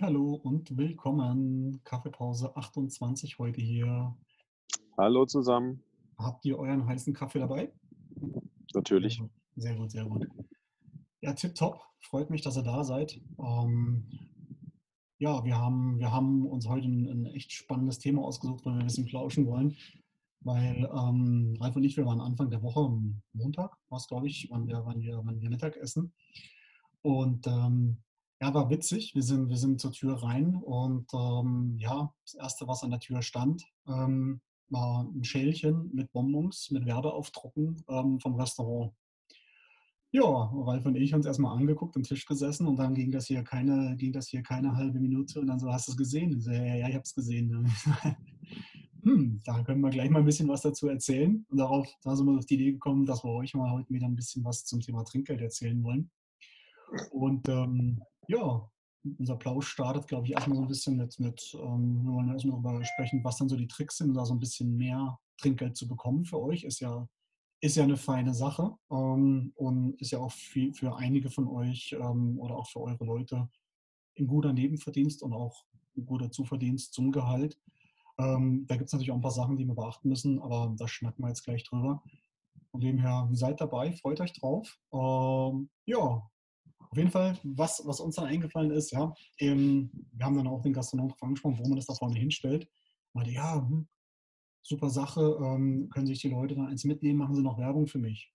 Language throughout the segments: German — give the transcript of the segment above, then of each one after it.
Hallo und willkommen. Kaffeepause 28 heute hier. Hallo zusammen. Habt ihr euren heißen Kaffee dabei? Natürlich. Sehr gut, sehr gut. Ja, tipptopp. Freut mich, dass ihr da seid. Ähm, ja, wir haben, wir haben uns heute ein, ein, echt spannendes Thema ausgesucht, weil wir ein bisschen plauschen wollen. Weil ähm, Ralf und ich, wir waren Anfang der Woche, Montag war es, glaube ich, wann wir, wann, wir, wann wir Mittag essen. Und ähm, ja, war witzig. Wir sind, wir sind zur Tür rein und ähm, ja, das Erste, was an der Tür stand, ähm, war ein Schälchen mit Bonbons, mit Werbeaufdrucken ähm, vom Restaurant. Ja, Ralf und ich haben uns erstmal angeguckt, am Tisch gesessen und dann ging das hier keine, ging das hier keine halbe Minute und dann so, hast du es gesehen? So, ja, ja, ich habe es gesehen. hm, da können wir gleich mal ein bisschen was dazu erzählen. Und darauf, da sind wir auf die Idee gekommen, dass wir euch mal heute wieder ein bisschen was zum Thema Trinkgeld erzählen wollen. Und ähm, ja, unser Plausch startet, glaube ich, erstmal so ein bisschen mit, mit ähm, wir wollen erstmal darüber sprechen, was dann so die Tricks sind, da so ein bisschen mehr Trinkgeld zu bekommen für euch. Ist ja, ist ja eine feine Sache ähm, und ist ja auch für, für einige von euch ähm, oder auch für eure Leute ein guter Nebenverdienst und auch ein guter Zuverdienst zum Gehalt. Ähm, da gibt es natürlich auch ein paar Sachen, die wir beachten müssen, aber da schnacken wir jetzt gleich drüber. Von dem her, seid dabei, freut euch drauf. Ähm, ja, auf jeden Fall, was, was uns dann eingefallen ist, ja, ähm, wir haben dann auch den Gastronomen angesprochen, wo man das da vorne hinstellt. Meinte, ja, hm, super Sache, ähm, können sich die Leute da eins mitnehmen, machen sie noch Werbung für mich.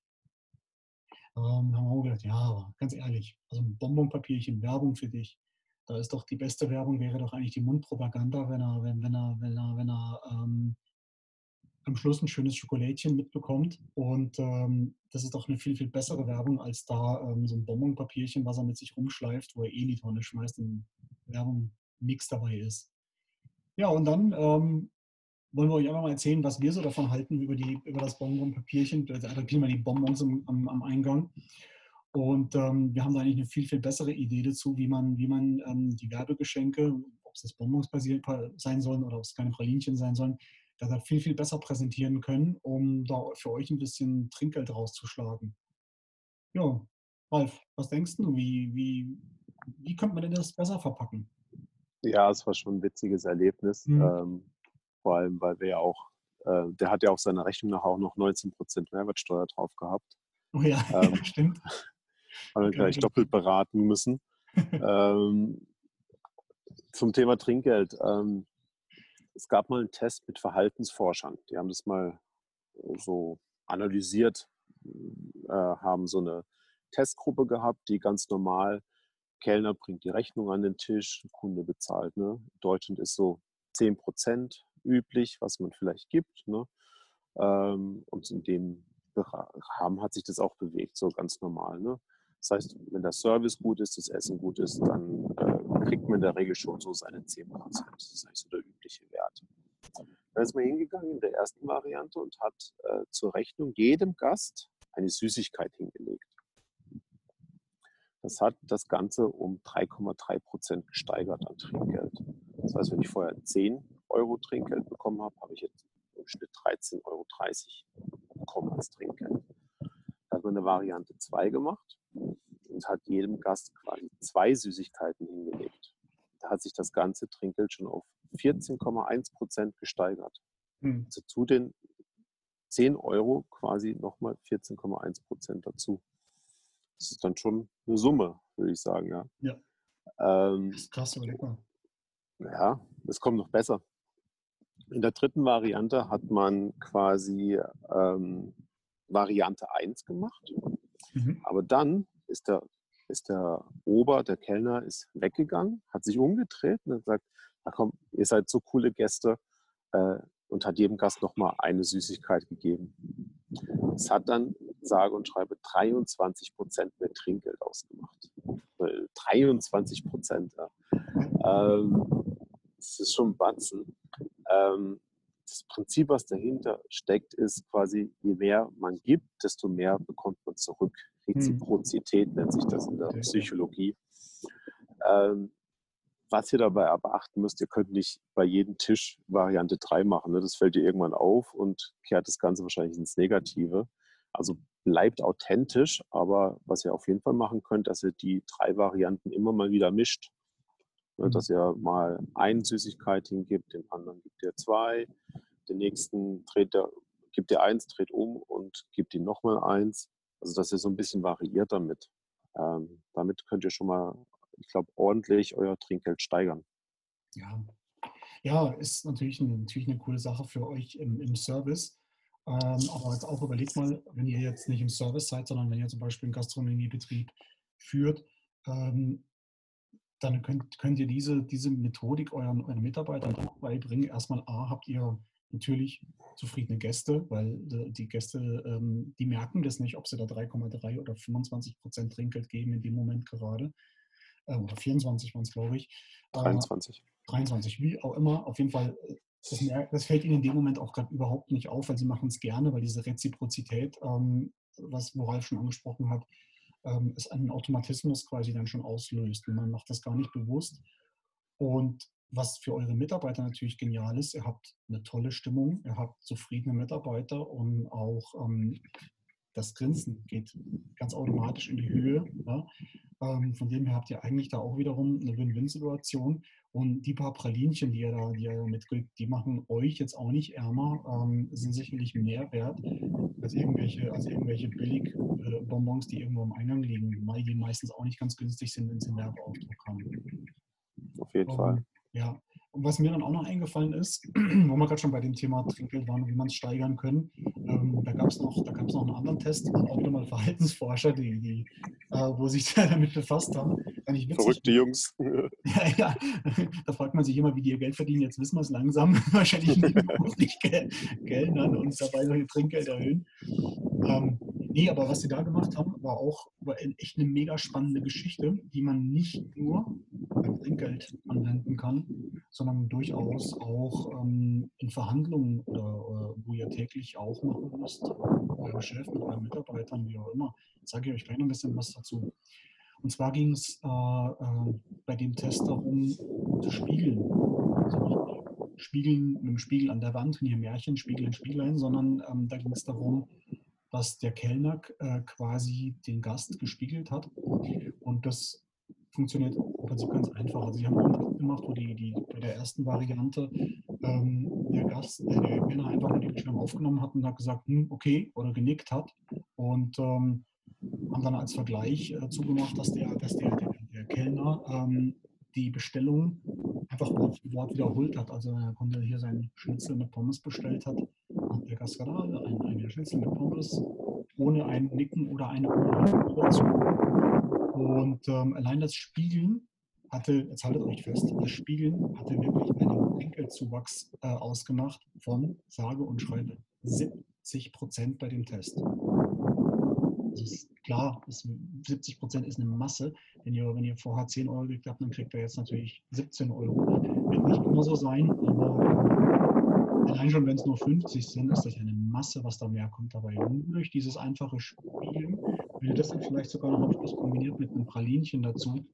Ähm, haben wir auch gedacht, ja, aber ganz ehrlich, also ein Bonbonpapierchen, Werbung für dich. Da ist doch die beste Werbung, wäre doch eigentlich die Mundpropaganda, wenn er, wenn, wenn er, wenn er, wenn er ähm, am Schluss ein schönes Schokolädchen mitbekommt. Und ähm, das ist doch eine viel, viel bessere Werbung als da ähm, so ein Bonbonpapierchen, was er mit sich rumschleift, wo er eh in die Tonne schmeißt und Werbung nichts dabei ist. Ja, und dann ähm, wollen wir euch einfach mal erzählen, was wir so davon halten über, die, über das Bonbonpapierchen. Da kriegen wir die Bonbons am, am, am Eingang. Und ähm, wir haben da eigentlich eine viel, viel bessere Idee dazu, wie man, wie man ähm, die Werbegeschenke, ob es jetzt Bonbons sein sollen oder ob es keine Pralinchen sein sollen, da viel, viel besser präsentieren können, um da für euch ein bisschen Trinkgeld rauszuschlagen. Ja, Ralf, was denkst du? Wie, wie, wie könnte man denn das besser verpacken? Ja, es war schon ein witziges Erlebnis. Mhm. Ähm, vor allem, weil wir ja auch, äh, der hat ja auf seiner Rechnung nachher auch noch 19% Mehrwertsteuer drauf gehabt. Oh ja, ähm, stimmt. Haben wir gleich doppelt beraten müssen. ähm, zum Thema Trinkgeld. Ähm, es gab mal einen Test mit Verhaltensforschern. Die haben das mal äh, so analysiert, äh, haben so eine Testgruppe gehabt, die ganz normal, Kellner bringt die Rechnung an den Tisch, Kunde bezahlt. Ne? In Deutschland ist so 10 Prozent üblich, was man vielleicht gibt. Ne? Ähm, und in dem Rahmen hat sich das auch bewegt, so ganz normal. Ne? Das heißt, wenn der Service gut ist, das Essen gut ist, dann kriegt man in der Regel schon so seine 10 Prozent. Das ist eigentlich so der übliche Wert. Da ist man hingegangen in der ersten Variante und hat äh, zur Rechnung jedem Gast eine Süßigkeit hingelegt. Das hat das Ganze um 3,3 Prozent gesteigert an Trinkgeld. Das heißt, wenn ich vorher 10 Euro Trinkgeld bekommen habe, habe ich jetzt im Schnitt 13,30 Euro bekommen als Trinkgeld. Da hat man eine Variante 2 gemacht und hat jedem Gast quasi zwei Süßigkeiten hingelegt. Da hat sich das ganze Trinkgeld schon auf 14,1 Prozent gesteigert. Mhm. Also zu den 10 Euro quasi nochmal 14,1 Prozent dazu. Das ist dann schon eine Summe, würde ich sagen, ja. Ja. Ähm, das ist krass, oder? Ja, es kommt noch besser. In der dritten Variante hat man quasi ähm, Variante 1 gemacht. Mhm. Aber dann ist der, ist der Ober, der Kellner, ist weggegangen, hat sich umgedreht und hat gesagt, na komm, ihr seid so coole Gäste äh, und hat jedem Gast nochmal eine Süßigkeit gegeben. Es hat dann, sage und schreibe, 23 Prozent mehr Trinkgeld ausgemacht. 23 Prozent, ja. Ähm, das ist schon ein Batzen. Ähm, das Prinzip, was dahinter steckt, ist quasi, je mehr man gibt, desto mehr bekommt man zurück. Reziprozität hm. nennt sich das in der Psychologie. Ähm, was ihr dabei beachten müsst, ihr könnt nicht bei jedem Tisch Variante 3 machen. Ne? Das fällt dir irgendwann auf und kehrt das Ganze wahrscheinlich ins Negative. Also bleibt authentisch, aber was ihr auf jeden Fall machen könnt, dass ihr die drei Varianten immer mal wieder mischt. Ne, mhm. Dass ihr mal ein Süßigkeit hingibt, dem anderen gibt ihr zwei, den nächsten dreht der, gibt ihr eins, dreht um und gibt ihm nochmal eins. Also dass ihr so ein bisschen variiert damit. Ähm, damit könnt ihr schon mal, ich glaube, ordentlich euer Trinkgeld steigern. Ja, ja ist natürlich eine, natürlich eine coole Sache für euch im, im Service. Ähm, aber jetzt auch überlegt mal, wenn ihr jetzt nicht im Service seid, sondern wenn ihr zum Beispiel einen Gastronomiebetrieb führt, ähm, dann könnt, könnt ihr diese, diese Methodik euren, euren Mitarbeitern beibringen. Erstmal A, habt ihr natürlich zufriedene Gäste, weil äh, die Gäste, ähm, die merken das nicht, ob sie da 3,3 oder 25 Prozent Trinkgeld geben in dem Moment gerade. Äh, oder 24 waren es, glaube ich. 23. Äh, 23, wie auch immer. Auf jeden Fall, äh, das, das fällt ihnen in dem Moment auch gerade überhaupt nicht auf, weil sie machen es gerne, weil diese Reziprozität, ähm, was Ralf schon angesprochen hat, ähm, ist einen Automatismus quasi dann schon auslöst. Und man macht das gar nicht bewusst. Und was für eure Mitarbeiter natürlich genial ist, ihr habt eine tolle Stimmung, ihr habt zufriedene Mitarbeiter und auch ähm, das Grinsen geht ganz automatisch in die Höhe. Ja? Ähm, von dem her habt ihr eigentlich da auch wiederum eine Win-Win-Situation. Und die paar Pralinchen, die ihr da, die ihr mitgibt, die machen euch jetzt auch nicht ärmer, ähm, sind sicherlich mehr wert als irgendwelche, als irgendwelche Billig-Bonbons, die irgendwo am Eingang liegen, weil die meistens auch nicht ganz günstig sind, wenn sie einen Werbeaufdruck haben. Auf jeden um, Fall. Ja, und was mir dann auch noch eingefallen ist, wo wir gerade schon bei dem Thema Trinkgeld waren wie man es steigern können, ähm, da gab es noch, noch einen anderen Test, auch wieder mal Verhaltensforscher, die, die äh, wo sich damit befasst haben. Verrückte Jungs. ja, ja, da fragt man sich immer, wie die ihr Geld verdienen. Jetzt wissen wir es langsam. Wahrscheinlich nicht Geld an und dabei solche Trinkgeld erhöhen. Ähm, nee, aber was sie da gemacht haben, war auch war echt eine mega spannende Geschichte, die man nicht nur beim Trinkgeld anwenden kann, sondern durchaus auch ähm, in Verhandlungen oder, oder, wo ihr täglich auch machen müsst, eurem Chef, mit euren Mitarbeitern, wie auch immer. Sage ich euch gleich noch ein bisschen was dazu. Und zwar ging es äh, äh, bei dem Test darum, zu spiegeln. Also Spiegeln mit dem Spiegel an der Wand, nicht Märchen, Spiegel in Spieglein, sondern ähm, da ging es darum, dass der Kellner äh, quasi den Gast gespiegelt hat. Und das funktioniert im Prinzip ganz einfach. Also sie haben einen Test gemacht, wo die, die bei der ersten Variante ähm, der Gast, äh, der Kellner einfach nur die Bildschirm aufgenommen hat und hat gesagt, hm, okay, oder genickt hat. Und ähm, haben dann als Vergleich äh, zugemacht, dass der, dass der, der, der Kellner ähm, die Bestellung einfach Wort für Wort wiederholt hat. Also er konnte hier seinen Schnitzel mit Pommes bestellt hat, hat der Gast gesagt, ah, ein, eine Schnitzel mit Pommes ohne ein Nicken oder eine dazu. Und ähm, allein das Spiegeln hatte, jetzt haltet euch fest, das Spiegeln hatte wirklich einen Enkelzuwachs äh, ausgemacht von, sage und schreibe, 70 Prozent bei dem Test. Ist klar, ist 70 Prozent ist eine Masse. Wenn ihr, wenn ihr vorher 10 Euro gekriegt habt, dann kriegt ihr jetzt natürlich 17 Euro. Wird nicht immer so sein, aber allein schon, wenn es nur 50 sind, ist das eine Masse, was da mehr kommt dabei. Und durch dieses einfache Spielen, wenn ihr das dann vielleicht sogar noch am Schluss kombiniert mit einem Pralinchen dazu,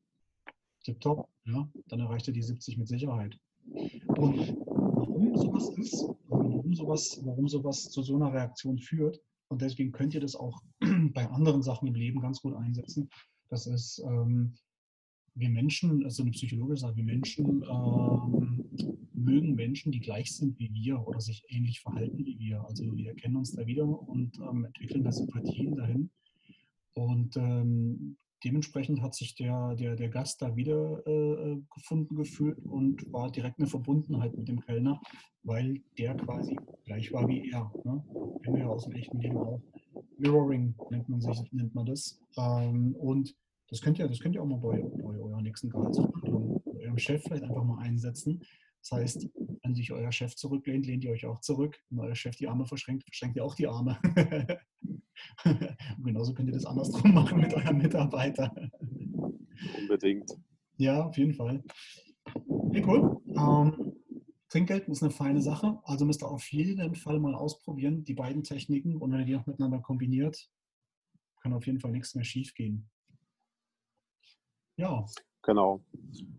tipptopp, ja, dann erreicht ihr die 70 mit Sicherheit. Und warum sowas ist, warum sowas, warum sowas zu so einer Reaktion führt, und deswegen könnt ihr das auch bei anderen Sachen im Leben ganz gut einsetzen. Das ist, ähm, wir Menschen, also eine Psychologe sagt, wir Menschen ähm, mögen Menschen, die gleich sind wie wir oder sich ähnlich verhalten wie wir. Also wir erkennen uns da wieder und ähm, entwickeln da Sympathien dahin. Und ähm, dementsprechend hat sich der, der, der Gast da wieder äh, gefunden gefühlt und war direkt eine Verbundenheit mit dem Kellner, weil der quasi gleich war wie er. Ne? Kennen wir ja aus dem echten Leben auch. Mirroring nennt man, sich, nennt man das. Ähm, und das könnt ihr, das könnt ihr auch mal bei, bei eurer nächsten Gehaltsverhandlung, eurem Chef vielleicht einfach mal einsetzen. Das heißt, wenn sich euer Chef zurücklehnt, lehnt ihr euch auch zurück. Wenn euer Chef die Arme verschränkt, verschränkt ihr auch die Arme. Und genauso könnt ihr das andersrum machen mit euren Mitarbeitern. Unbedingt. Ja, auf jeden Fall. Okay, cool. Ähm, Trinkgeld ist eine feine Sache, also müsst ihr auf jeden Fall mal ausprobieren, die beiden Techniken. Und wenn ihr die auch miteinander kombiniert, kann auf jeden Fall nichts mehr schief gehen. Ja. Genau.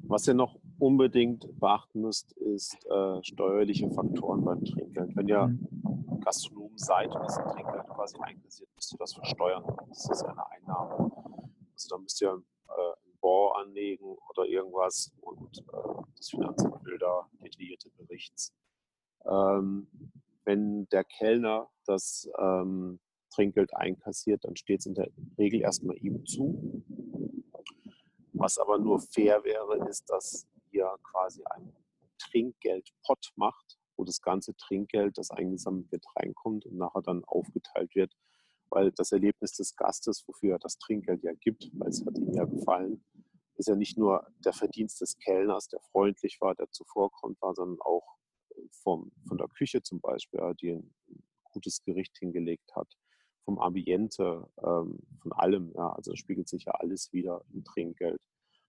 Was ihr noch unbedingt beachten müsst, ist äh, steuerliche Faktoren beim Trinkgeld. Wenn ihr mhm. Gastronom seid und das Trinkgeld quasi einkassiert, müsst ihr das versteuern. Das ist eine Einnahme. Also da müsst ihr äh, Fonds anlegen oder irgendwas und äh, das Finanzamt will da detaillierte Berichts. Ähm, wenn der Kellner das ähm, Trinkgeld einkassiert, dann steht es in der Regel erstmal ihm zu. Was aber nur fair wäre, ist, dass ihr quasi einen Trinkgeldpot macht, wo das ganze Trinkgeld, das eingesammelt wird, reinkommt und nachher dann aufgeteilt wird. Weil das Erlebnis des Gastes, wofür er das Trinkgeld ja gibt, weil es hat ihm ja gefallen, ist ja nicht nur der Verdienst des Kellners, der freundlich war, der zuvorkommt war, sondern auch vom, von der Küche zum Beispiel, die ein gutes Gericht hingelegt hat, vom Ambiente, ähm, von allem. Ja, also spiegelt sich ja alles wieder im Trinkgeld.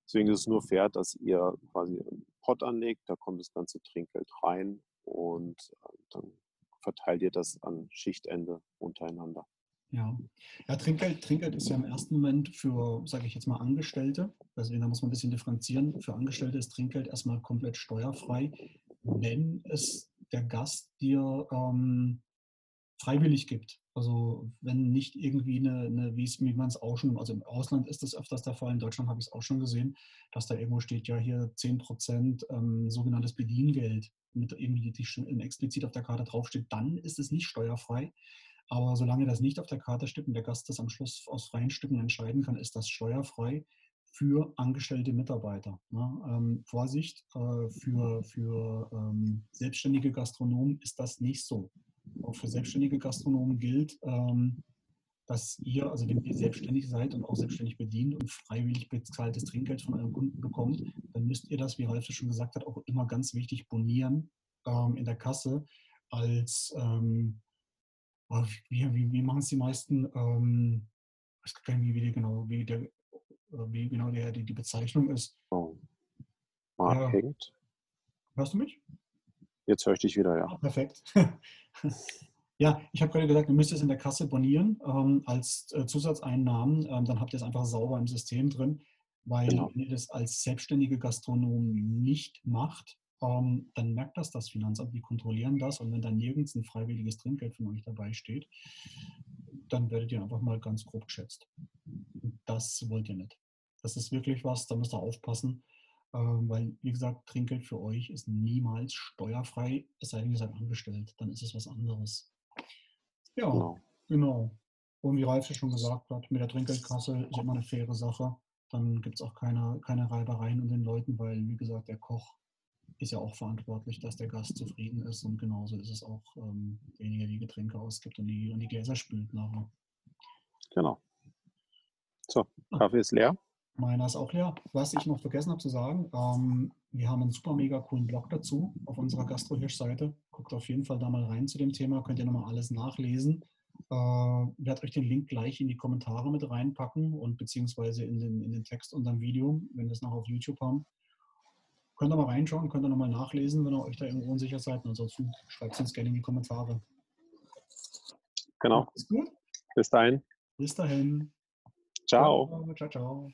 Deswegen ist es nur fair, dass ihr quasi einen Pot anlegt, da kommt das ganze Trinkgeld rein und äh, dann verteilt ihr das an Schichtende untereinander. Ja, ja Trinkgeld, Trinkgeld ist ja im ersten Moment für, sage ich jetzt mal, Angestellte. Deswegen da muss man ein bisschen differenzieren. Für Angestellte ist Trinkgeld erstmal komplett steuerfrei wenn es der Gast dir ähm, freiwillig gibt. Also wenn nicht irgendwie eine, eine wie man es auch schon, also im Ausland ist das öfters der Fall, in Deutschland habe ich es auch schon gesehen, dass da irgendwo steht, ja hier 10% ähm, sogenanntes Bediengeld mit irgendwie die explizit auf der Karte draufsteht, dann ist es nicht steuerfrei. Aber solange das nicht auf der Karte steht und der Gast das am Schluss aus freien Stücken entscheiden kann, ist das steuerfrei für angestellte Mitarbeiter. Ne? Ähm, Vorsicht, äh, für, für ähm, selbstständige Gastronomen ist das nicht so. Auch für selbstständige Gastronomen gilt, ähm, dass ihr, also wenn ihr selbstständig seid und auch selbstständig bedient und freiwillig bezahltes Trinkgeld von eurem Kunden bekommt, dann müsst ihr das, wie Ralf schon gesagt hat, auch immer ganz wichtig bonieren ähm, in der Kasse als, ähm, wie, wie, wie machen es die meisten, ähm, ich weiß gar nicht, wie, wie, genau, wie der wie genau die, die, die Bezeichnung ist. Oh. Mark ja. hängt. Hörst du mich? Jetzt höre ich dich wieder, ja. Ah, perfekt. ja, ich habe gerade gesagt, ihr müsst es in der Kasse bonieren ähm, als äh, Zusatzeinnahmen. Ähm, dann habt ihr es einfach sauber im System drin. Weil genau. wenn ihr das als selbstständige Gastronom nicht macht, ähm, dann merkt das das Finanzamt, die kontrollieren das. Und wenn da nirgends ein freiwilliges Trinkgeld von euch dabei steht, dann werdet ihr einfach mal ganz grob geschätzt. Das wollt ihr nicht. Das ist wirklich was, da müsst ihr aufpassen, weil, wie gesagt, Trinkgeld für euch ist niemals steuerfrei, es sei denn, ihr seid angestellt, dann ist es was anderes. Ja, genau. genau. Und wie Ralf ja schon gesagt hat, mit der Trinkgeldkasse ist immer eine faire Sache. Dann gibt es auch keine, keine Reibereien unter den Leuten, weil, wie gesagt, der Koch ist ja auch verantwortlich, dass der Gast zufrieden ist. Und genauso ist es auch ähm, derjenige, der die Getränke ausgibt und die, und die Gläser spült nachher. Genau. So, Kaffee ist leer. Meiner ist auch leer. Was ich noch vergessen habe zu sagen, ähm, wir haben einen super mega coolen Blog dazu auf unserer Gastrohirsch-Seite. Guckt auf jeden Fall da mal rein zu dem Thema, könnt ihr nochmal alles nachlesen. Äh, werde euch den Link gleich in die Kommentare mit reinpacken und beziehungsweise in den, in den Text unter dem Video, wenn wir es noch auf YouTube haben. Könnt ihr mal reinschauen, könnt ihr nochmal nachlesen, wenn ihr euch da irgendwo unsicher seid. ansonsten schreibt es uns gerne in die Kommentare. Genau. Bis dahin. Bis dahin. Ciao. Ciao, ciao.